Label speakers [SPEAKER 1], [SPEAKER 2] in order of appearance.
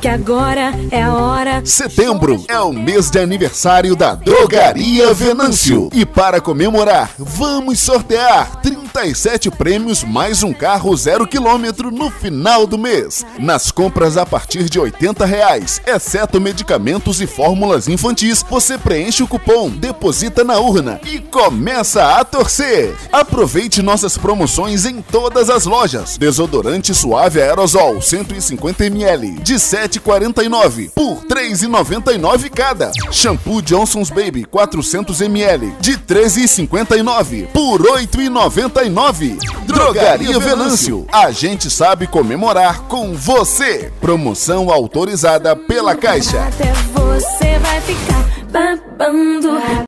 [SPEAKER 1] Que agora é a hora.
[SPEAKER 2] Setembro é o mês de aniversário da Drogaria Venâncio. E para comemorar, vamos sortear 37 prêmios mais um carro zero quilômetro no final do mês. Nas compras a partir de 80 reais, exceto medicamentos e fórmulas infantis, você preenche o cupom, deposita na urna e começa a torcer. Aproveite nossas promoções em todas as lojas. Desodorante suave aerosol 150 ml de 7,49 por 3,99 cada. Shampoo Johnson's Baby 400 ml de 13,59 por 8,99. Drogaria Venâncio. A gente sabe comemorar com você. Promoção autorizada pela Caixa.
[SPEAKER 1] Até você vai ficar.